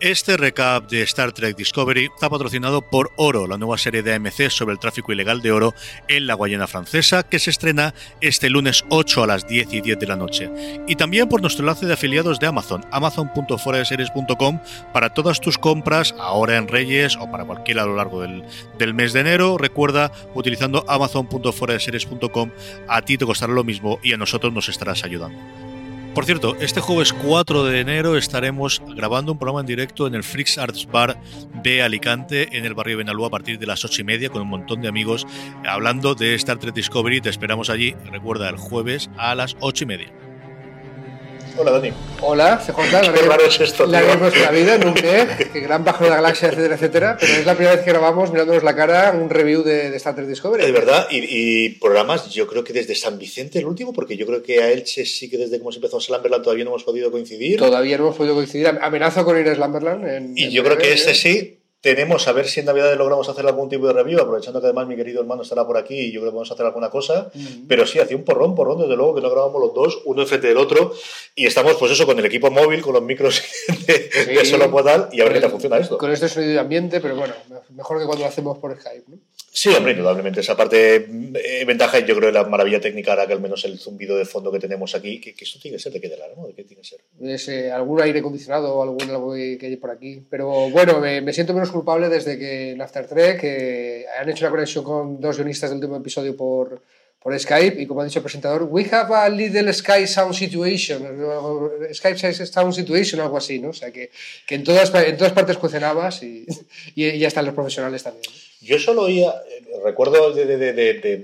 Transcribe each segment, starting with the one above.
Este recap de Star Trek Discovery está patrocinado por Oro, la nueva serie de AMC sobre el tráfico ilegal de oro en la Guayana Francesa, que se estrena este lunes 8 a las 10 y 10 de la noche. Y también por nuestro enlace de afiliados de Amazon, amazon.foradeseries.com, para todas tus compras, ahora en Reyes o para cualquiera a lo largo del, del mes de enero. Recuerda, utilizando amazon.foradeseries.com, a ti te costará lo mismo y a nosotros nos estarás ayudando. Por cierto, este jueves 4 de enero estaremos grabando un programa en directo en el Freaks Arts Bar de Alicante, en el barrio Benalúa, a partir de las 8 y media, con un montón de amigos hablando de Star Trek Discovery. Te esperamos allí, recuerda, el jueves a las 8 y media. Hola, Dani. Hola, CJ. Qué raro es esto, La tío. de nuestra vida, nunca, que gran pájaro de la galaxia, etcétera, etcétera. Pero es la primera vez que grabamos mirándonos la cara un review de, de Star Trek Discovery. De verdad, y, y programas, yo creo que desde San Vicente el último, porque yo creo que a Elche sí que desde que hemos empezado Slamberland todavía no hemos podido coincidir. Todavía no hemos podido coincidir. Amenazo con ir a Slumberland. En, Y en yo creo que este ¿eh? sí. Tenemos a ver si en Navidad logramos hacer algún tipo de review, aprovechando que además mi querido hermano estará por aquí y yo creo que vamos a hacer alguna cosa. Pero sí, hacía un porrón, porrón, desde luego que no grabamos los dos, uno enfrente del otro, y estamos, pues eso, con el equipo móvil, con los micros de, de solo podal, y a ver qué tal funciona esto. Con este sonido de ambiente, pero bueno, mejor que cuando lo hacemos por Skype. ¿no? Sí, hombre, indudablemente. Esa parte, eh, ventaja, yo creo, la maravilla técnica hará que al menos el zumbido de fondo que tenemos aquí, que, que esto tiene que ser de qué de ¿no? ¿De qué tiene que ser? Es, eh, algún aire acondicionado o algún algo que hay por aquí. Pero bueno, me, me siento menos culpable desde que en After Trek eh, han hecho una conexión con dos guionistas del último episodio por, por Skype y como ha dicho el presentador, we have a little Sky Sound Situation, o Skype Sound Situation, algo así, ¿no? O sea que, que en, todas, en todas partes cocinabas y, y ya están los profesionales también. ¿no? Yo solo oía, eh, recuerdo de,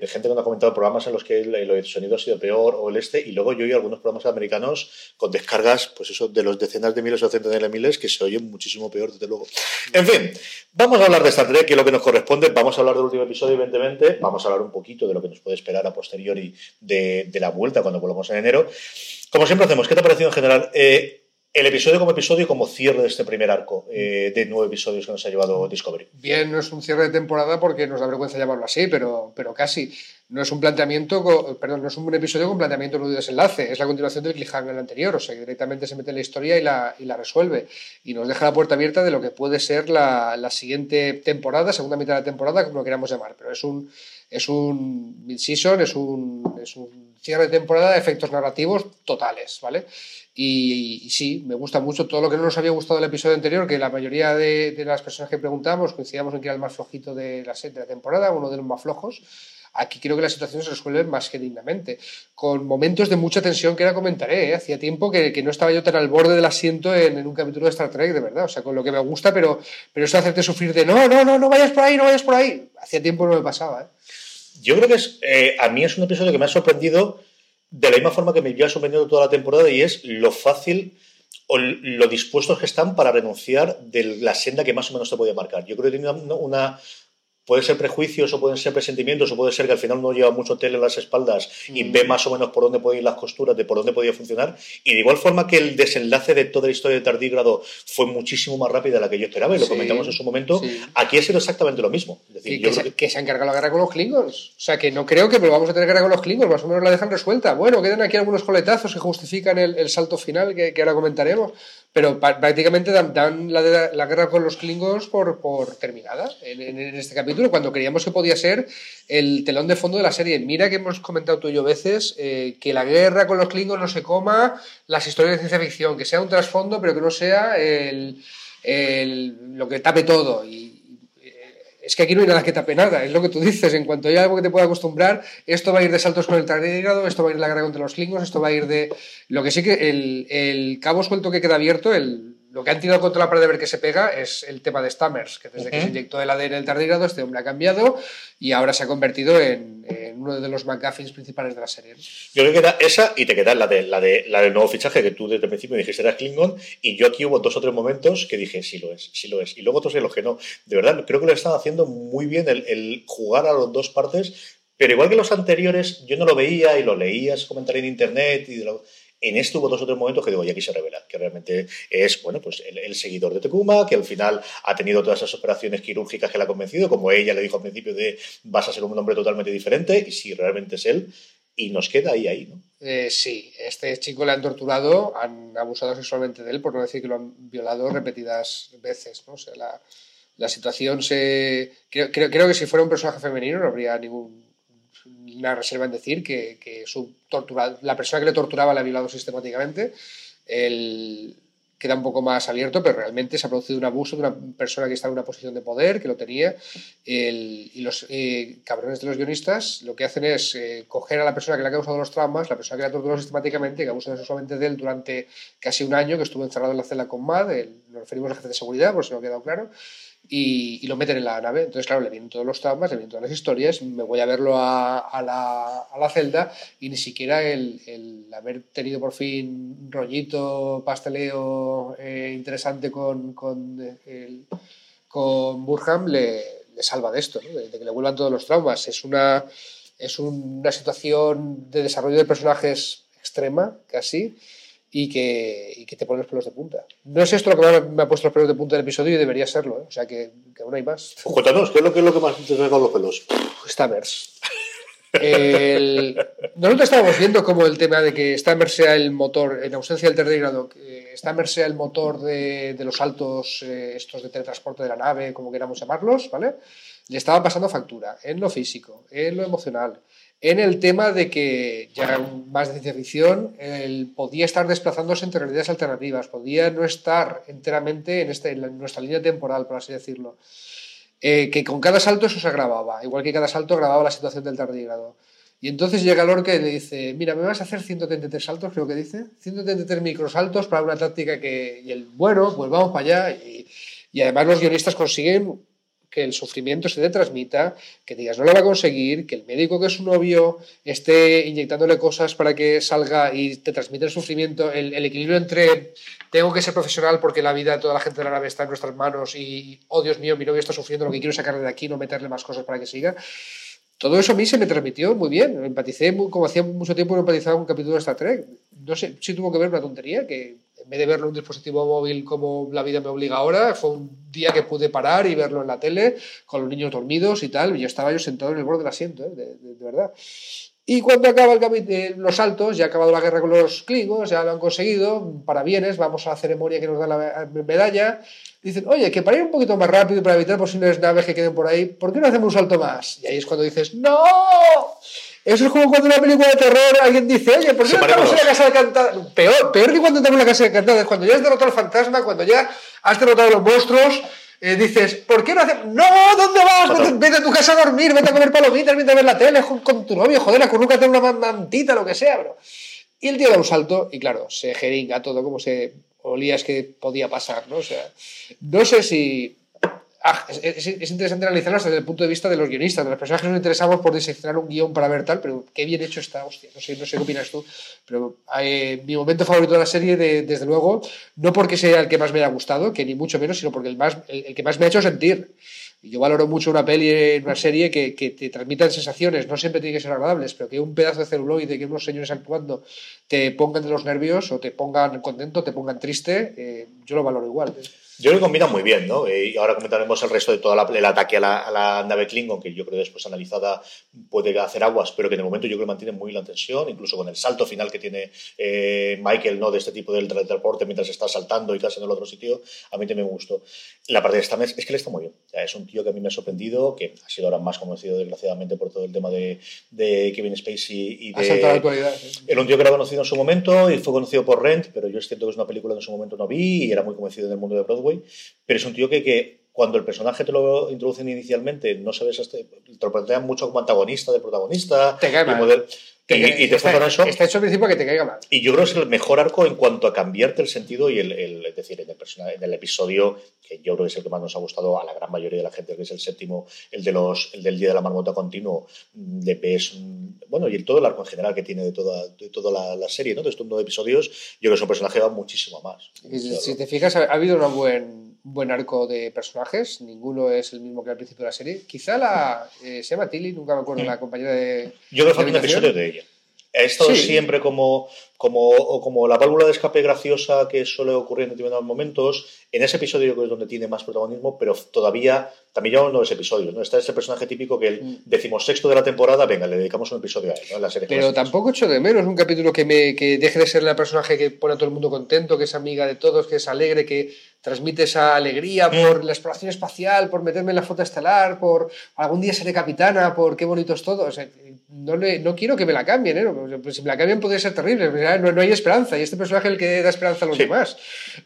gente que me ha comentado programas en los que el, el sonido ha sido peor o el este, y luego yo oí algunos programas americanos con descargas, pues eso, de los decenas de miles o centenares de miles que se oyen muchísimo peor, desde luego. En fin, vamos a hablar de Star Trek, que es lo que nos corresponde, vamos a hablar del último episodio, evidentemente, vamos a hablar un poquito de lo que nos puede esperar a posteriori de, de la vuelta cuando volvamos en enero. Como siempre hacemos, ¿qué te ha parecido en general? Eh, el episodio como episodio y como cierre de este primer arco eh, de nueve episodios que nos ha llevado Discovery. Bien, no es un cierre de temporada porque nos da vergüenza llamarlo así, pero, pero casi. No es un planteamiento, perdón, no es un episodio con planteamiento nudo y desenlace, es la continuación del cliffhanger anterior, o sea, que directamente se mete en la historia y la, y la resuelve. Y nos deja la puerta abierta de lo que puede ser la, la siguiente temporada, segunda mitad de la temporada, como lo queramos llamar, pero es un, es un mid-season, es un, es un cierre de temporada de efectos narrativos totales, ¿vale? Y, sí, me gusta mucho todo lo que no nos había gustado del episodio anterior, que la mayoría de, de las personas que preguntamos coincidíamos en que era el más flojito de la, de la temporada, uno de los más flojos. Aquí creo que la situación se resuelve más que dignamente, con momentos de mucha tensión que ahora comentaré. ¿eh? Hacía tiempo que, no estaba yo tan al borde del asiento en, un capítulo de Star Trek, de verdad. O sea, con lo que me gusta, pero, pero eso hacerte sufrir de no, no, no, no vayas por ahí, no vayas por ahí. Hacía tiempo no me pasaba. ¿eh? Yo creo que es, eh, a mí es un episodio que me ha sorprendido de la misma forma que me lleva sorprendiendo toda la temporada y es lo fácil o lo dispuestos que están para renunciar de la senda que más o menos te podía marcar. Yo creo que tiene una, una- puede ser prejuicios o pueden ser presentimientos o puede ser que al final uno lleva mucho tele en las espaldas y ve más o menos por dónde pueden ir las costuras, de por dónde podía funcionar. Y de igual forma que el desenlace de toda la historia de Tardígrado fue muchísimo más rápida de la que yo esperaba y lo Sí, comentamos en su momento, sí. aquí ha sido exactamente lo mismo. Es decir, Que, yo que, creo se, que- que se han cargado la guerra con los Klingons. O sea, que no creo que volvamos a tener guerra con los Klingons, más o menos la dejan resuelta. Bueno, quedan aquí algunos coletazos que justifican el, el salto final que, que ahora comentaremos, pero prácticamente dan, dan la, la guerra con los Klingons por, por terminada en este capítulo, cuando creíamos que podía ser el telón de fondo de la serie. Mira que hemos comentado tú y yo veces eh, que la guerra con los Klingons no se coma las historias de ciencia ficción, que sea un trasfondo, pero que no sea el, el- lo que tape todo. Y, es que aquí no hay nada que tape nada, es lo que tú dices. En cuanto haya algo que te pueda acostumbrar, esto va a ir de saltos con el tardígrado, esto va a ir de la guerra contra los klingons, esto va a ir de. Lo que sí que el, el cabo suelto que queda abierto, el, lo que han tirado contra la pared de ver que se pega es el tema de Stammers, que desde que se inyectó el ADN del tardígrado, este hombre ha cambiado y ahora se ha convertido en, en uno de los McGuffins principales de la serie. Yo creo que era esa y te queda la, de, la, de, la del nuevo fichaje que tú desde el principio dijiste era Klingon y yo aquí hubo dos o tres momentos que dije sí lo es, sí lo es y luego otros en los que no. De verdad, creo que lo están haciendo muy bien el, el jugar a las dos partes, pero igual que los anteriores yo no lo veía y lo leía, ese comentario en internet y de lo, en este hubo dos o tres momentos que digo, y aquí se revela, que realmente es, bueno, pues el, seguidor de Tekuma, que al final ha tenido todas esas operaciones quirúrgicas que le ha convencido, como ella le dijo al principio de vas a ser un hombre totalmente diferente, y si realmente es él, y nos queda ahí, ahí, ¿no? Eh, sí, este chico le han torturado, han abusado sexualmente de él, por no decir que lo han violado repetidas veces, ¿no? O sea, la, la situación se... Creo, creo que si fuera un personaje femenino no habría ningún una reserva en decir que, que su tortura, la persona que le torturaba le ha violado sistemáticamente. El, queda un poco más abierto, pero realmente se ha producido un abuso de una persona que está en una posición de poder, que lo tenía, el, y los eh, cabrones de los guionistas lo que hacen es eh, coger a la persona que le ha causado los traumas, la persona que le ha torturado sistemáticamente, que abusa sexualmente de él durante casi un año, que estuvo encerrado en la celda con Mad, el, nos referimos al jefe de seguridad, por si no ha quedado claro, y, y, lo meten en la nave. Entonces, claro, le vienen todos los traumas, le vienen todas las historias, me voy a verlo a, a, la, a la, celda y ni siquiera el, el, haber tenido por fin un rollito, pasteleo eh, interesante con, con, el, con Burham le, le, salva de esto, ¿no? de, de, que le vuelvan todos los traumas. Es una, es una situación de desarrollo de personajes extrema, casi, y que, y que, te pone los pelos de punta. No es esto lo que me ha puesto los pelos de punta del episodio y debería serlo, ¿eh? o sea que, que, aún hay más. Cuéntanos, ¿qué es lo que, es lo que más te ha los pelos? Stammers. El... Nosotros estábamos viendo como el tema de que Stammers sea el motor, en ausencia del tardígrado, que Stammers sea el motor de, los saltos eh, estos de teletransporte de la nave, como queramos llamarlos, ¿vale? Le estaba pasando factura en lo físico, en lo emocional, en el tema de que, ya más de ciencia ficción, él podía estar desplazándose entre realidades alternativas, podía no estar enteramente en, este, en nuestra línea temporal, por así decirlo. Eh, que con cada salto eso se agravaba, igual que cada salto grababa la situación del tardígrado. Y entonces llega Lorca y le dice, mira, me vas a hacer 133 saltos, creo que dice, 133 microsaltos para una táctica que... Y el, bueno, pues vamos para allá. Y además los guionistas consiguen que el sufrimiento se te transmita, que digas no lo va a conseguir, que el médico que es su novio esté inyectándole cosas para que salga y te transmite el sufrimiento, el, equilibrio entre tengo que ser profesional porque la vida de toda la gente de la nave está en nuestras manos y, oh Dios mío, mi novio está sufriendo, lo que quiero sacarle de aquí, no meterle más cosas para que siga. Todo eso a mí se me transmitió muy bien. Empaticé, como hacía mucho tiempo no empatizaba con un capítulo de Star Trek. No sé si tuvo que ver una tontería que en vez de verlo en un dispositivo móvil como la vida me obliga ahora, fue un día que pude parar y verlo en la tele con los niños dormidos y tal, y yo estaba yo sentado en el borde del asiento, ¿eh? de, de, de, verdad. Y cuando acaba el eh, los saltos, ya ha acabado la guerra con los Klingons, ya lo han conseguido, para bienes, vamos a la ceremonia que nos da la medalla, dicen, oye, que para ir un poquito más rápido y para evitar posibles naves que queden por ahí, ¿por qué no hacemos un salto más? Y ahí es cuando dices, ¡No! Eso es como cuando en una película de terror alguien dice, oye, ¿por qué no estamos en la casa de cantada? Peor, peor que cuando estamos en la casa de cantada, es cuando ya has derrotado al fantasma, cuando ya has derrotado a los monstruos, eh, dices, ¿por qué no hacemos? ¡No! ¿Dónde vas? Vete, vete, a tu casa a dormir, vete a comer palomitas, vete a ver la tele con, con tu novio, joder, acurrúcate una mantita, lo que sea, bro. Y el tío da un salto y claro, se jeringa todo como se olías que podía pasar, ¿no? O sea, no sé si Ah, es, es, es, interesante analizarlas desde el punto de vista de los guionistas, de las personas que nos interesamos por diseccionar un guion para ver tal, pero qué bien hecho está, hostia, no sé, no sé qué opinas tú, pero eh, mi momento favorito de la serie, de, desde luego, no porque sea el que más me haya gustado, que ni mucho menos, sino porque el, más, el, que más me ha hecho sentir. Yo valoro mucho una peli, una serie que, te transmitan sensaciones, no siempre tiene que ser agradables, pero que un pedazo de celuloide, que unos señores actuando te pongan de los nervios o te pongan contento, te pongan triste, eh, yo lo valoro igual. ¿eh? Yo creo que combina muy bien, ¿no? Eh, y ahora comentaremos el resto de todo la, el ataque a la, a la, nave Klingon, que yo creo después analizada puede hacer aguas, pero que en el momento yo creo que mantiene muy la tensión, incluso con el salto final que tiene eh, Michael, ¿no? De este tipo del transporte mientras está saltando y casi en el otro sitio, a mí también me gustó. La parte de Stamets es que le está muy bien. Es un tío que a mí me ha sorprendido, que ha sido ahora más conocido desgraciadamente por todo el tema de, de Kevin Spacey y de... La actualidad. Era un tío que era conocido en su momento y fue conocido por Rent, pero yo es cierto que es una película que en su momento no vi y era muy conocido en el mundo de Broadway pero es un tío que, que cuando el personaje te lo introducen inicialmente, no sabes, te lo plantean mucho como antagonista del protagonista. Te cae y mal. model- Y, y te está, eso. está hecho al principio que te caiga mal. Y yo creo que es el mejor arco en cuanto a cambiarte el sentido y el, el- es decir, en el, personaje, en el episodio que yo creo que es el que más nos ha gustado a la gran mayoría de la gente, que es el séptimo, el de los, el del día de la marmota continuo, de es un- bueno y el, todo el arco en general que tiene de toda, de toda la, la serie, ¿no? De estos nueve episodios, yo creo que es un personaje va muchísimo más. Y si, si te fijas, ha, ha habido un buen, buen arco de personajes. Ninguno es el mismo que al principio de la serie. Quizá la. eh, se llama Tilly, nunca me acuerdo, la compañera de. Yo creo que un episodio de ella. Ha estado Sí. siempre como, como, como la válvula de escape graciosa que suele ocurrir en determinados momentos. En ese episodio creo que es donde tiene más protagonismo, pero todavía también llevamos nueve episodios. ¿no? Está ese personaje típico que el decimosexto de la temporada, venga, le dedicamos un episodio a él, ¿no? La serie Pero tampoco echo de menos un capítulo que, me, que deje de ser la personaje que pone a todo el mundo contento, que es amiga de todos, que es alegre, que transmite esa alegría por la exploración espacial, por meterme en la flota estelar, por algún día seré capitana, por qué bonito es todo. O sea, no, le- no quiero que me la cambien, ¿eh? No, pues si me la cambian podría ser terrible. No, no hay esperanza y este personaje es el que da esperanza a los Sí. demás.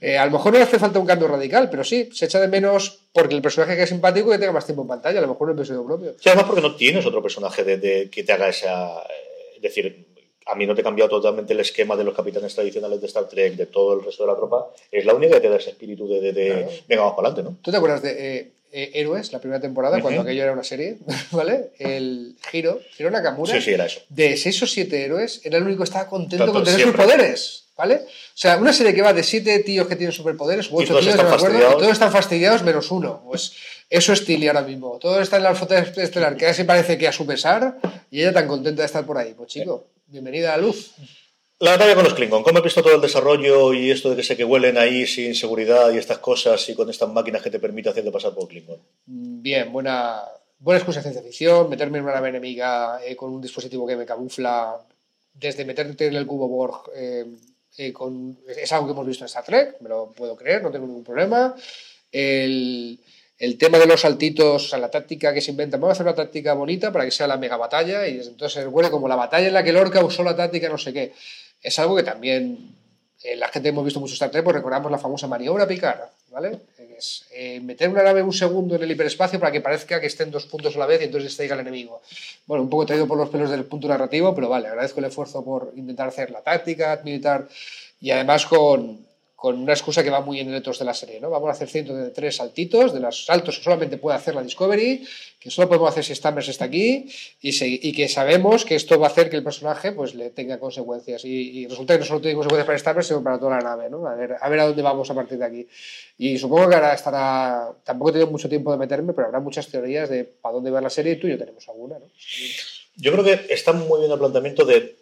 Eh, a lo mejor no le hace falta un cambio radical, pero sí, se echa de menos porque el personaje que es simpático que tenga más tiempo en pantalla, a lo mejor un episodio propio. Sí, además porque no tienes otro personaje de, de- que te haga esa... eh, Es decir, a mí no te he cambiado totalmente el esquema de los capitanes tradicionales de Star Trek, de todo el resto de la tropa. Es la única que te da ese espíritu de, de, de, Claro. venga, vamos para adelante, ¿no? ¿Tú te acuerdas de eh, eh, Héroes, la primera temporada, cuando aquello era una serie? ¿Vale? El Giro, Giro Nakamura, Sí, sí, era eso. de seis o siete héroes, era el único que estaba contento Tanto, con tener siempre. superpoderes. ¿Vale? O sea, una serie que va de siete tíos que tienen superpoderes, Y ocho tíos, no me acuerdo, y todos están fastidiados menos uno. Pues eso es Tilly ahora mismo. Todos están en la flota estelar, que casi parece que a su pesar, y ella tan contenta de estar por ahí. Pues chico, bienvenida a la luz. La batalla con los Klingon, ¿cómo has visto todo el desarrollo y esto de que se que huelen ahí sin seguridad y estas cosas y con estas máquinas que te permiten hacerte pasar por Klingon? Bien, buena, buena excusa de ciencia ficción, meterme en una nave enemiga eh, con un dispositivo que me camufla, desde meterte en el cubo Borg, eh, eh, es algo que hemos visto en Star Trek, me lo puedo creer, no tengo ningún problema. El, el tema de los saltitos, o sea, la táctica que se inventa, vamos a hacer una táctica bonita para que sea la mega batalla y entonces huele como la batalla en la que Lorca usó la táctica no sé qué. Es algo que también eh, la gente hemos visto mucho Star Trek, pues recordamos la famosa maniobra Picard, ¿vale? Eh, meter una nave un segundo en el hiperespacio para que parezca que estén dos puntos a la vez y entonces distraiga al enemigo. Bueno, un poco traído por los pelos del punto narrativo, pero vale, agradezco el esfuerzo por intentar hacer la táctica militar y además con, con una excusa que va muy en el de la serie, ¿no? Vamos a hacer 103 saltitos, de los saltos que solamente puede hacer la Discovery, que solo podemos hacer si Stammers está aquí, y, se- y que sabemos que esto va a hacer que el personaje pues le tenga consecuencias. Y, y resulta que no solo tiene consecuencias para Stammers, sino para toda la nave, ¿no? A ver, a ver a dónde vamos a partir de aquí. Y supongo que ahora estará, tampoco he tenido mucho tiempo de meterme, pero habrá muchas teorías de para dónde va la serie y tú y yo tenemos alguna, ¿no? Yo creo que está muy bien el planteamiento de.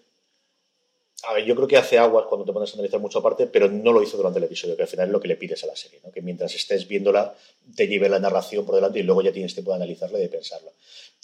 A ver, yo creo que hace aguas cuando te pones a analizar mucho aparte, pero no lo hizo durante el episodio, que al final es lo que le pides a la serie, ¿no? que mientras estés viéndola te lleve la narración por delante y luego ya tienes tiempo de analizarla y de pensarla.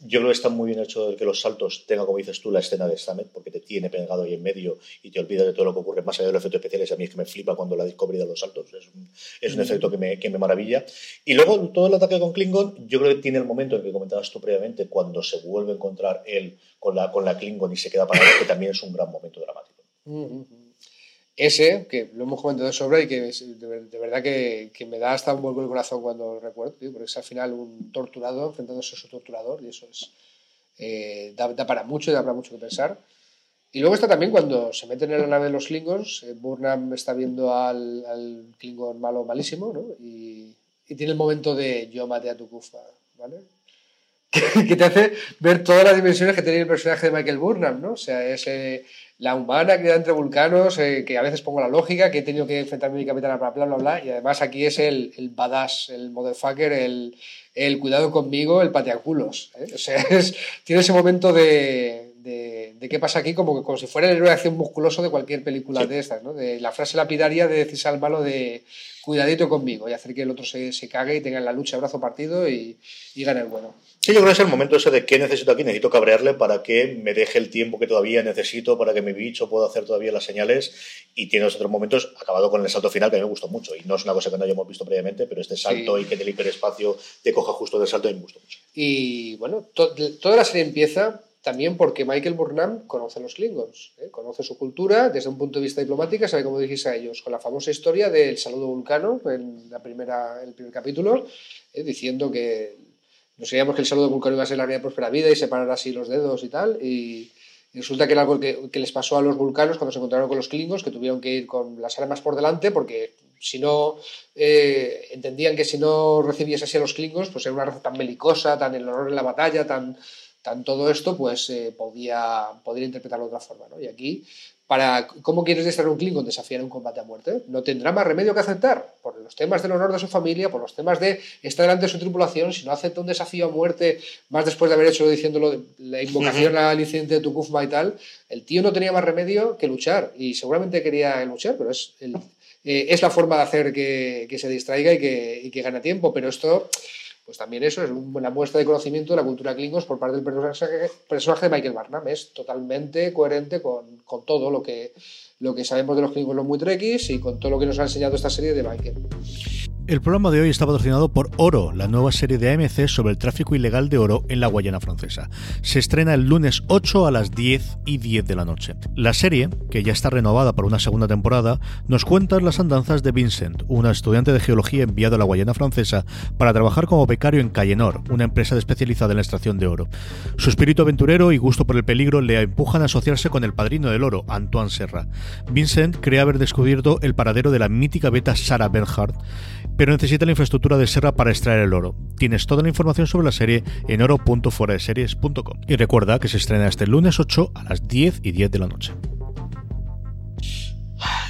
Yo creo que está muy bien hecho el que los saltos tengan, como dices tú, la escena de Stammet, porque te tiene pegado ahí en medio y te olvidas de todo lo que ocurre más allá de los efectos especiales. A mí es que me flipa cuando la Discovery da los saltos, es un, es un efecto que me, que me maravilla. Y luego todo el ataque con Klingon, yo creo que tiene el momento en que comentabas tú previamente, cuando se vuelve a encontrar él con la, con la Klingon y se queda parado, que también es un gran momento dramático. Ese, que lo hemos comentado de sobra y que de, ver- de verdad que, que me da hasta un vuelco el corazón cuando lo recuerdo, tío, porque es al final un torturado enfrentándose a su torturador y eso es eh, da, para mucho y da para mucho que pensar. Y luego está también cuando se meten en la nave de los Klingons, eh, Burnham está viendo al, Klingon malo malísimo, ¿no? Y, tiene el momento de yo maté a tu kufa, ¿vale? que te hace ver todas las dimensiones que tiene el personaje de Michael Burnham, ¿no? O sea, es eh, la humana criada entre vulcanos, eh, que a veces pongo la lógica, que he tenido que enfrentarme a mi capitana, bla, bla, bla, bla, y además aquí es el, badass, el motherfucker, el, cuidado conmigo, el pateaculos. ¿eh? O sea, es- tiene ese momento de, de qué pasa aquí como, que- como si fuera el héroe de acción musculoso de cualquier película Sí. de estas, ¿no? De la frase lapidaria de decirse al malo de cuidadito conmigo y hacer que el otro se, se cague y tenga en la lucha brazo partido y, y gane el bueno. Sí, yo creo que es el momento ese de qué necesito aquí. Necesito cabrearle para que me deje el tiempo que todavía necesito para que mi bicho pueda hacer todavía las señales. Y tiene otros momentos, acabado con el salto final, que a mí me gustó mucho. Y no es una cosa que no hayamos visto previamente, pero este salto Sí. y que en el hiperespacio te coja justo del salto, a mí me gustó mucho. Y bueno, to- toda la serie empieza también porque Michael Burnham conoce a los Klingons, ¿eh? conoce su cultura desde un punto de vista diplomático, sabe cómo dirigirse a ellos, con la famosa historia del saludo vulcano en la primera, el primer capítulo, ¿eh? diciendo que nos creíamos que el saludo Vulcano iba a ser la vida próspera vida y separar así los dedos y tal. Y, resulta que era algo que, les pasó a los vulcanos cuando se encontraron con los klingons, que tuvieron que ir con las armas por delante porque si no eh, entendían que si no recibías así a los klingons, pues era una raza tan belicosa, tan el horror en la batalla, tan, tan todo esto, pues eh, podía, podría interpretarlo de otra forma. ¿no? Y aquí para cómo quieres destruir un Klingon desafiar un combate a muerte. No tendrá más remedio que aceptar, por los temas del honor de su familia, por los temas de estar delante de su tripulación, si no acepta un desafío a muerte, más después de haber hecho diciéndolo, la invocación al incidente de Tukufma y tal, el tío no tenía más remedio que luchar, y seguramente quería luchar, pero es, eh, es la forma de hacer que, que se distraiga y que, y que gane tiempo, pero esto pues también eso es una muestra de conocimiento de la cultura Klingons por parte del personaje, de Michael Barnum. Es totalmente coherente con, con, todo lo que, lo que sabemos de los Klingons los muy trekkies y con todo lo que nos ha enseñado esta serie de Michael. El programa de hoy está patrocinado por Oro, la nueva serie de AMC sobre el tráfico ilegal de oro en la Guayana francesa. Se estrena el lunes 8 a las 10 y 10 de la noche. La serie, que ya está renovada para una segunda temporada, nos cuenta las andanzas de Vincent, una estudiante de geología enviado a la Guayana francesa para trabajar como becario en Cayenor, una empresa especializada en la extracción de oro. Su espíritu aventurero y gusto por el peligro le empujan a asociarse con el padrino del oro, Antoine Serra. Vincent cree haber descubierto el paradero de la mítica beta Sarah Bernhardt pero necesita la infraestructura de Serra para extraer el oro. Tienes toda la información sobre la serie en oro.fueradeseries.com. Y recuerda que se estrena este lunes 8 a las 10 y 10 de la noche.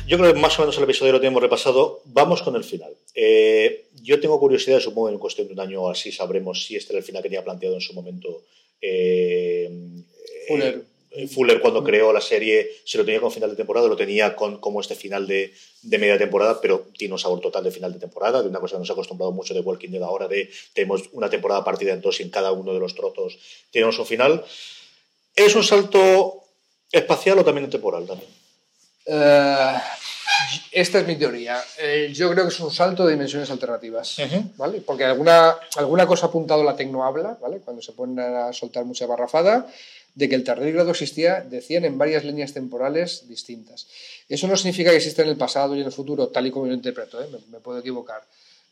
Yo creo que más o menos el episodio lo tenemos repasado. Vamos con el final. Eh, yo tengo curiosidad, supongo en cuestión de un año o así sabremos si este era el final que tenía planteado en su momento eh, Fuller. Eh, Fuller cuando creó la serie se lo tenía con final de temporada, lo tenía con como este final de, de, media temporada, pero tiene un sabor total de final de temporada, de una cosa que nos ha acostumbrado mucho de Walking Dead ahora, de tenemos una temporada partida en dos y en cada uno de los trozos tenemos un final. ¿Es un salto espacial o también temporal? También? Uh, esta es mi teoría. Eh, yo creo que es un salto de dimensiones alternativas, uh -huh. ¿vale? Porque alguna, alguna cosa ha apuntado la tecno habla, ¿vale? Cuando se ponen a soltar mucha barrafada, de que el tardígrado existía, decían, en varias líneas temporales distintas. Eso no significa que exista en el pasado y en el futuro, tal y como yo lo interpreto, ¿eh? me, me, puedo equivocar.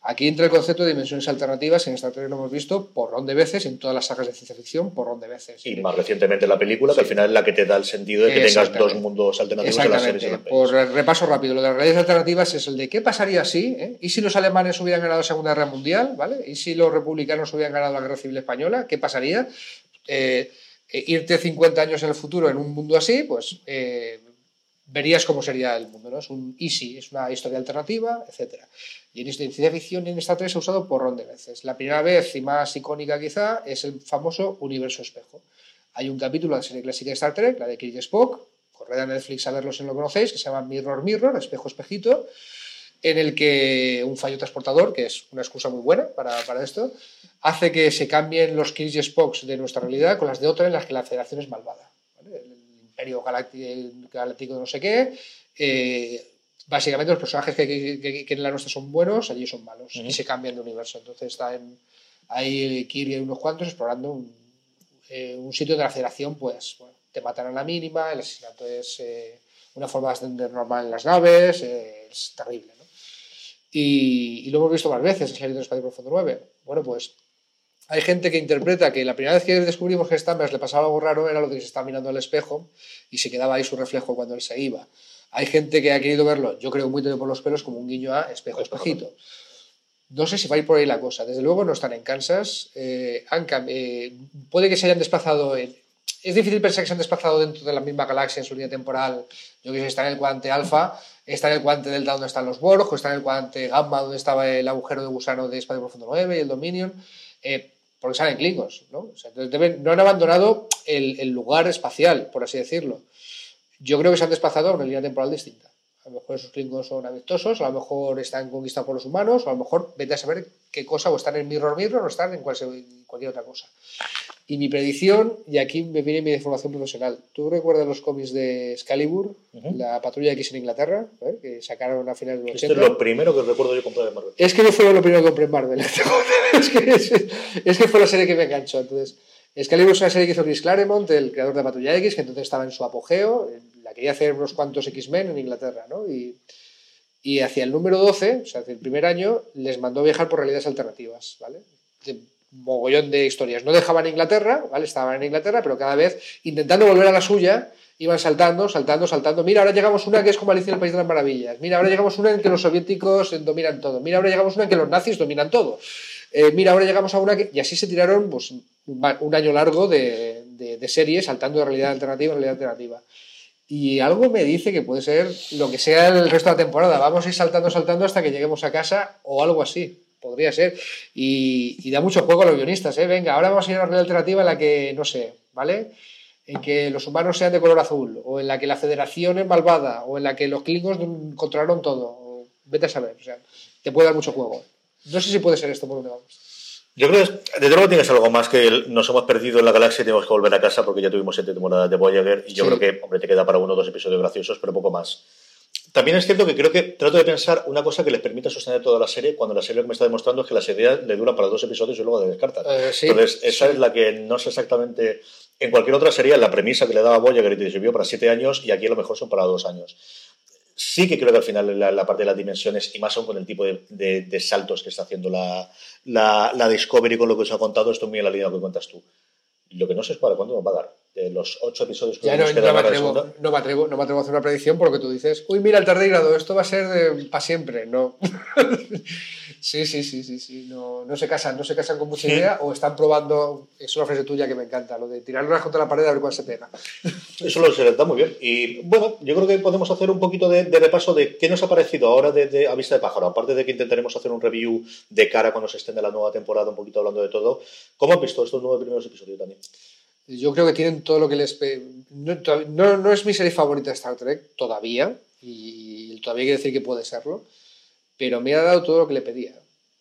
Aquí entra el concepto de dimensiones alternativas, en Star Trek lo hemos visto porrón de veces, en todas las sagas de ciencia ficción, porrón de veces. Y más recientemente la película, sí. que al final es la que te da el sentido de que tengas dos mundos alternativos en las series. Por repaso rápido, lo de las realidades alternativas es el de qué pasaría si, ¿eh? ¿y si los alemanes hubieran ganado la Segunda Guerra Mundial? ¿vale? ¿Y si los republicanos hubieran ganado la Guerra Civil Española? ¿Qué pasaría? Eh, eh, irte 50 años en el futuro en un mundo así, pues eh, verías cómo sería el mundo. ¿no? Es un easy, es una historia alternativa, etc. Y en ciencia ficción en Star Trek se ha usado por de veces. La primera vez y más icónica quizá es el famoso universo espejo. Hay un capítulo de la serie clásica de Star Trek, la de Kirk Spock, corred a Netflix a verlo si no lo conocéis, que se llama Mirror Mirror, espejo espejito, en el que un fallo transportador, que es una excusa muy buena para, para esto, hace que se cambien los Kirk y Spocks de nuestra realidad con las de otra en las que la federación es malvada. ¿vale? El imperio galáctico, galáctico no sé qué. Eh, básicamente los personajes que, que, que, en la nuestra son buenos, allí son malos. Uh -huh. Y se cambian de universo. Entonces está en, ahí Kirk y unos cuantos explorando un, eh, un, sitio de la federación, pues bueno, te matan a la mínima, el asesinato es eh, una forma bastante normal en las naves, eh, es terrible. Y, y, lo hemos visto más veces en Serie del Espacio Profundo 9. Bueno, pues hay gente que interpreta que la primera vez que descubrimos que Stammers le pasaba algo raro era lo de que se estaba mirando al espejo y se quedaba ahí su reflejo cuando él se iba. Hay gente que ha querido verlo, yo creo muy por los pelos, como un guiño a espejo, espejito. No sé si va a ir por ahí la cosa. Desde luego no están en Kansas. Eh, han, eh, puede que se hayan desplazado. En, es difícil pensar que se han desplazado dentro de la misma galaxia en su línea temporal. Yo que sé, está en el cuadrante alfa, está en el cuadrante delta donde están los Borg, o está en el cuadrante gamma donde estaba el agujero de gusano de Espacio Profundo 9 y el Dominion. Eh, porque salen Klingons, ¿no? O sea, no han abandonado el, el, lugar espacial, por así decirlo. Yo creo que se han desplazado a una línea temporal distinta. A lo mejor esos Klingons son amistosos, a lo mejor están conquistados por los humanos, o a lo mejor vete a saber qué cosa, o están en Mirror Mirror, o están en cualquier otra cosa. Y mi predicción, y aquí me viene mi formación profesional. ¿Tú recuerdas los cómics de Excalibur, uh -huh. la patrulla X en Inglaterra, ¿eh? que sacaron a finales de los 80? Esto es lo primero que recuerdo yo comprar de Marvel. Es que no fue lo primero que compré en Marvel. es, que, es, es, que fue la serie que me enganchó. Entonces, Excalibur es una serie que hizo Chris Claremont, el creador de Patrulla X, que entonces estaba en su apogeo. La quería hacer unos cuantos X-Men en Inglaterra, ¿no? Y, Y hacia el número 12, o sea, hacia el primer año, les mandó viajar por realidades alternativas, ¿vale? De mogollón de historias. No dejaban Inglaterra, ¿vale? Estaban en Inglaterra, pero cada vez intentando volver a la suya, iban saltando, saltando, saltando. Mira, ahora llegamos una que es como Alicia en el País de las Maravillas. Mira, ahora llegamos una en que los soviéticos dominan todo. Mira, ahora llegamos una en que los nazis dominan todo. Eh, mira, ahora llegamos a una que... Y así se tiraron pues, un año largo de, de, series saltando de realidad alternativa a realidad alternativa. Y algo me dice que puede ser lo que sea el resto de la temporada. Vamos a ir saltando, saltando hasta que lleguemos a casa o algo así. Podría ser. Y, da mucho juego a los guionistas, ¿eh? Venga, ahora vamos a ir a una realidad alternativa en la que, no sé, ¿vale? En que los humanos sean de color azul, o en la que la federación es malvada, o en la que los klingons controlaron todo. Vete a saber. O sea, te puede dar mucho juego. No sé si puede ser esto por donde vamos. Yo creo que de luego tienes algo más que el- nos hemos perdido en la galaxia y tenemos que volver a casa porque ya tuvimos siete temporadas de Voyager y yo Sí. creo que, hombre, te queda para uno o dos episodios graciosos, pero poco más. También es cierto que creo que trato de pensar una cosa que les permita sostener toda la serie cuando la serie lo que me está demostrando es que las ideas le duran para dos episodios y luego la descartan. Eh, sí, Entonces, esa sí. es la que no sé exactamente. En cualquier otra sería la premisa que le daba Voyager y te sirvió para siete años y aquí a lo mejor son para dos años. Sí que creo que al final la, parte de las dimensiones, y más aún con el tipo de, saltos que está haciendo la, la, la Discovery con lo que os ha contado, estoy muy en la línea de que cuentas tú. Lo que no sé es para cuándo nos va a dar. De los ocho episodios que Ya no, no me atrevo, segunda. no, me atrevo, no me atrevo a hacer una predicción por lo que tú dices. Uy, mira el tardígrado, esto va a ser para siempre. No. sí, sí, sí, sí, sí. No, no se casan, no se casan con mucha Sí. idea o están probando. Es una frase tuya que me encanta, lo de tirarlas contra la pared a ver cuál se pega. Eso lo se da muy bien. Y bueno, yo creo que podemos hacer un poquito de, de repaso de qué nos ha parecido ahora de, de- a vista de pájaro. Aparte de que intentaremos hacer un review de cara cuando se extienda la nueva temporada, un poquito hablando de todo. ¿Cómo has visto estos nueve primeros episodios, Dani? Yo creo que tienen todo lo que les. No, no, no es mi serie favorita de Star Trek todavía, y todavía quiere decir que puede serlo, pero me ha dado todo lo que le pedía.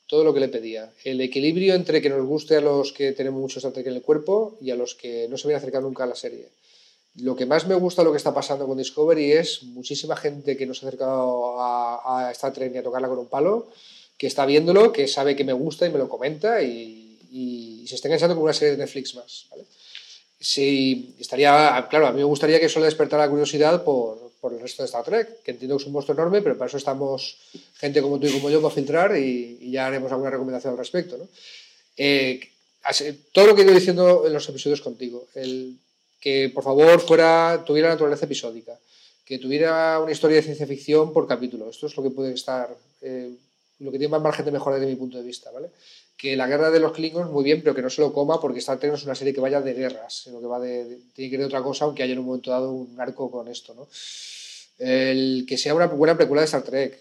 Todo lo que le pedía. El equilibrio entre que nos guste a los que tenemos mucho Star Trek en el cuerpo y a los que no se vienen a acercar nunca a la serie. Lo que más me gusta lo que está pasando con Discovery es muchísima gente que no se ha acercado a, a Star Trek ni a tocarla con un palo, que está viéndolo, que sabe que me gusta y me lo comenta y, y se está enganchando con una serie de Netflix más. ¿vale? Sí, estaría, claro, a mí me gustaría que eso le despertara curiosidad por, por el resto de Star Trek, que entiendo que es un monstruo enorme, pero para eso estamos gente como tú y como yo para filtrar y, ya haremos alguna recomendación al respecto. ¿no? Eh, todo lo que he ido diciendo en los episodios contigo, el, que por favor fuera, tuviera naturaleza episódica, que tuviera una historia de ciencia ficción por capítulo. Esto es lo que puede estar, eh, lo que tiene más margen de mejora desde mi punto de vista, ¿vale? Que la guerra de los Klingons, muy bien, pero que no se lo coma porque Star Trek no es una serie que vaya de guerras, sino que va de, de- tiene que ir de otra cosa, aunque haya en un momento dado un arco con esto, ¿no? El que sea una buena precuela de Star Trek.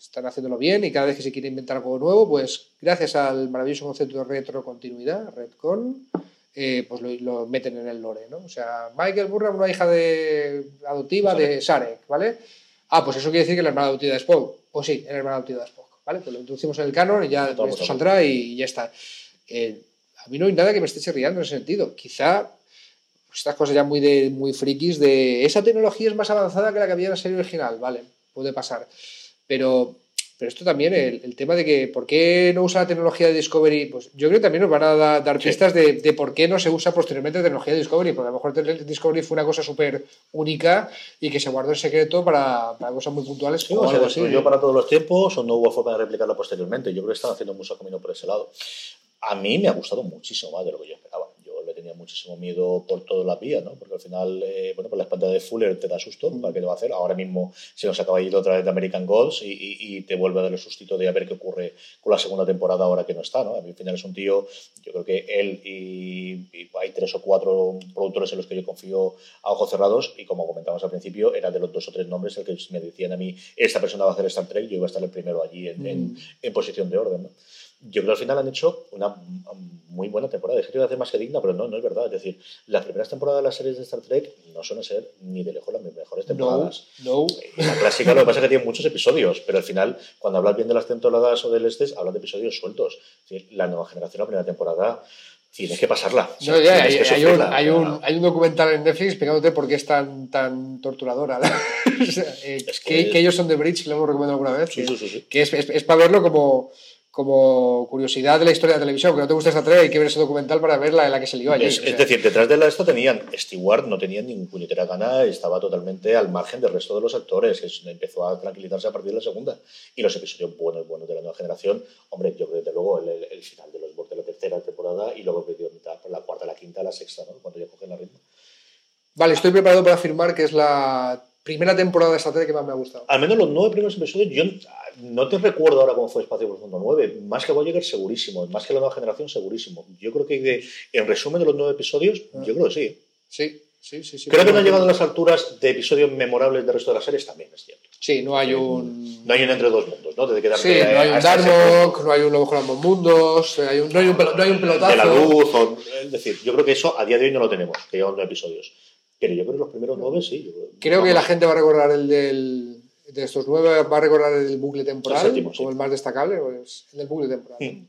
Están haciéndolo bien y cada vez que se quiere inventar algo nuevo, pues gracias al maravilloso concepto de retrocontinuidad, Redcon, eh, pues lo, lo meten en el lore, ¿no? O sea, Michael Burnham, una hija de adoptiva de Sarek, ¿vale? Ah, pues eso quiere decir que la hermana adoptiva de Spock. Pues sí, la hermana adoptiva de Spock, ¿vale? Pues lo introducimos en el canon y ya esto saldrá y ya está. Eh, a mí no hay nada que me esté chirriando en ese sentido. Quizá pues, estas cosas ya muy, de, muy frikis de esa tecnología es más avanzada que la que había en la serie original, vale, puede pasar. Pero, pero esto también, el, el tema de que por qué no usa la tecnología de Discovery, pues yo creo que también nos van a da- dar Sí. pistas de, de por qué no se usa posteriormente la tecnología de Discovery, porque a lo mejor Discovery fue una cosa súper única y que se guardó en secreto para, para cosas muy puntuales Sí, o o se así. destruyó para todos los tiempos o no hubo forma de replicarlo posteriormente. Yo creo que están haciendo mucho camino por ese lado. A mí me ha gustado muchísimo más de lo que yo esperaba. Tenía muchísimo miedo por todas las vías, ¿no? Porque al final, eh, bueno, por la espalda de Fuller te da susto, Mm. ¿para qué te va a hacer? Ahora mismo se nos acaba ir otra vez de American Gods y, y- y te vuelve a dar el sustito de a ver qué ocurre con la segunda temporada ahora que no está, ¿no? A mí al final es un tío, yo creo que él y, y hay tres o cuatro productores en los que yo confío a ojos cerrados y como comentábamos al principio, era de los dos o tres nombres el que me decían a mí, esta persona va a hacer Star Trek, yo iba a estar el primero allí en, en- Mm. en posición de orden, ¿no? Yo creo que al final han hecho una muy buena temporada. Dije que iba a hacer más que digna, pero no, no es verdad. Es decir, las primeras temporadas de las series de Star Trek no suelen ser ni de lejos las mejores No, temporadas. no. La clásica lo que pasa es que tiene muchos episodios, pero al final, cuando hablas bien de las temporadas o del este, hablas de episodios sueltos. Es decir, la nueva generación, la primera temporada, tienes que pasarla. O sea, No, ya, hay, que hay un, hay, un, hay un documental en Netflix explicándote por qué es tan, tan torturadora. O sea, eh, Es que, que- ellos son de Bridge, lo hemos recomendado alguna vez. Sí, que, sí, sí, sí. que es, es, es para verlo como, como curiosidad de la historia de la televisión, que no te gusta esta trek, hay que ver ese documental para ver la, la que se lió allí. Es, o sea. es decir, detrás de la esta tenían Stewart, no tenía ningún puñetera gana, estaba totalmente al margen del resto de los actores, que empezó a tranquilizarse a partir de la segunda. Y los episodios buenos, buenos de la nueva generación, hombre, yo creo que desde luego el, el- el final de los de la tercera temporada y luego mitad, por la cuarta, la quinta, la sexta, ¿no? cuando ya cogen la ritmo. Vale, estoy preparado para afirmar que es la primera temporada de esta trek que más me ha gustado. Al menos los nueve primeros episodios, yo no te recuerdo ahora cómo fue Espacio Profundo 9, más que Voyager segurísimo, más que la nueva generación segurísimo. Yo creo que de- en resumen de los nueve episodios, yo creo que sí. Sí, sí, sí. sí Creo que no han llegado a las alturas de episodios memorables del resto de las series, también es cierto. Sí, no hay un... No hay un entre dos mundos, ¿no? Desde quedarte Sí, no hay un Darmok, no hay un Lobo con ambos mundos, hay un- no, hay un, no hay un pelotazo. de la luz, o- es decir, yo creo que eso a día de hoy no lo tenemos, que llevan nueve episodios. Pero yo creo que los primeros nueve sí. yo Creo que vamos, la gente va a recordar el del, de estos nueve, va a recordar el bucle temporal El séptimo, sí. como el más destacable, pues el del bucle temporal. Mm.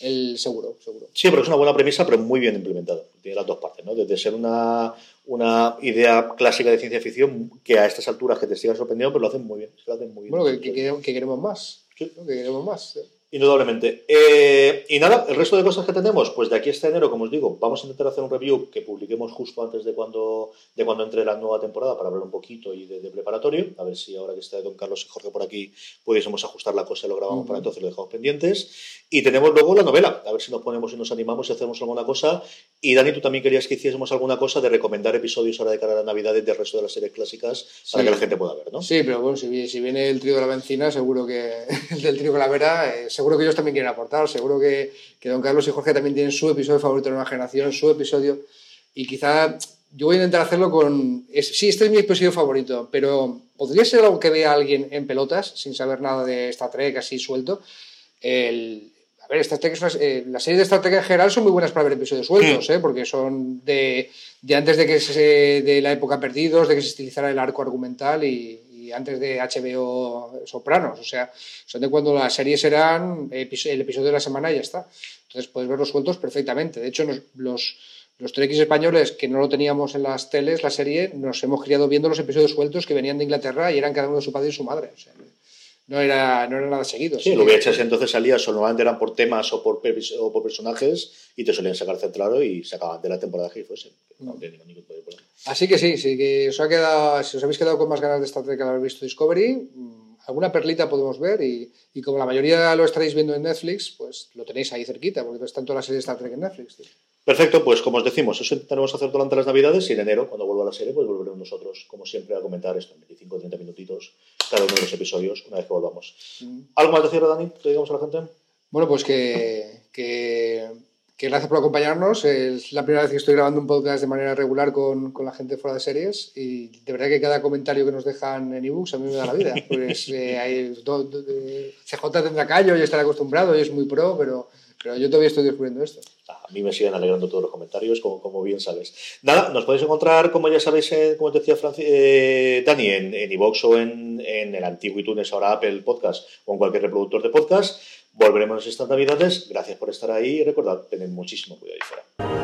El seguro, seguro. Sí, pero es una buena premisa, pero muy bien implementada. Tiene las dos partes, ¿no? Desde ser una, una idea clásica de ciencia ficción que a estas alturas que te siga sorprendiendo, pero lo hacen muy bien. es que lo hacen muy bien. Bueno, que, que- que- que queremos más. Sí. ¿no? Que queremos más. Indudablemente. Eh, y nada, el resto de cosas que tenemos, pues de aquí hasta enero, como os digo, vamos a intentar hacer un review que publiquemos justo antes de cuando, de cuando entre la nueva temporada para hablar un poquito y de, de preparatorio. A ver si ahora que está Don Carlos y Jorge por aquí pudiésemos ajustar la cosa y lo grabamos para entonces, lo dejamos pendientes. Y tenemos luego la novela, a ver si nos ponemos y nos animamos y hacemos alguna cosa. Y Dani, tú también querías que hiciésemos alguna cosa de recomendar episodios ahora de cara a las Navidades del resto de las series clásicas para Sí. que la gente pueda ver, ¿no? Sí, pero bueno, si, vi- si viene el trío de la benzina, seguro que el del trío Calavera, eh, seguro que ellos también quieren aportar. Seguro que, que Don Carlos y Jorge también tienen su episodio favorito de la nueva generación, su episodio. Y quizá yo voy a intentar hacerlo con. sí, este es mi episodio favorito, pero podría ser algo que vea alguien en pelotas, sin saber nada de Star Trek, así suelto. El, a ver, Star Trek es una- eh, las series de Trek en general son muy buenas para ver episodios sueltos, ¿eh? porque son de, de antes de que se, de la época Perdidos, de que se estilizara el arco argumental y, y antes de HBO Sopranos. O sea, son de cuando las series eran el episodio de la semana y ya está. Entonces puedes verlos sueltos perfectamente. De hecho, nos- los, los Trekkies españoles que no lo teníamos en las teles, la serie, nos hemos criado viendo los episodios sueltos que venían de Inglaterra y eran cada uno de su padre y su madre. O sea, no era, no era nada seguido. Sí, lo VHS entonces salía, solo normalmente eran por temas o por, o por personajes y te solían sacar centrado y se acababan de la temporada que fuese. Mm. No tenía ningún problema. Así que sí, sí que os ha quedado, si os habéis quedado con más ganas de Star Trek al haber visto Discovery, mm, alguna perlita podemos ver y, y como la mayoría lo estaréis viendo en Netflix, pues lo tenéis ahí cerquita, porque están todas las series de Star Trek en Netflix. tío. Perfecto, pues como os decimos, eso intentaremos hacer durante las Navidades y en enero, cuando vuelva la serie, pues volveremos nosotros, como siempre, a comentar esto en 25 o 30 minutitos cada uno de los episodios una vez que volvamos. ¿Algo más decir, Dani, que digamos a la gente? Bueno, pues que, que, que gracias por acompañarnos. Es la primera vez que estoy grabando un podcast de manera regular con, con la gente fuera de series y de verdad que cada comentario que nos dejan en ebooks a mí me da la vida. Pues eh, hay do- do- CJ tendrá callo y estará acostumbrado y es muy pro, pero, pero yo todavía estoy descubriendo esto. A mí me siguen alegrando todos los comentarios, como, como bien sabes. Nada, nos podéis encontrar, como ya sabéis, como os decía Franci- eh, Dani, en, en iVoox o en, en el antiguo iTunes, ahora Apple Podcast o en cualquier reproductor de podcast. Volveremos estas navidades. Gracias por estar ahí y recordad, tened muchísimo cuidado ahí fuera.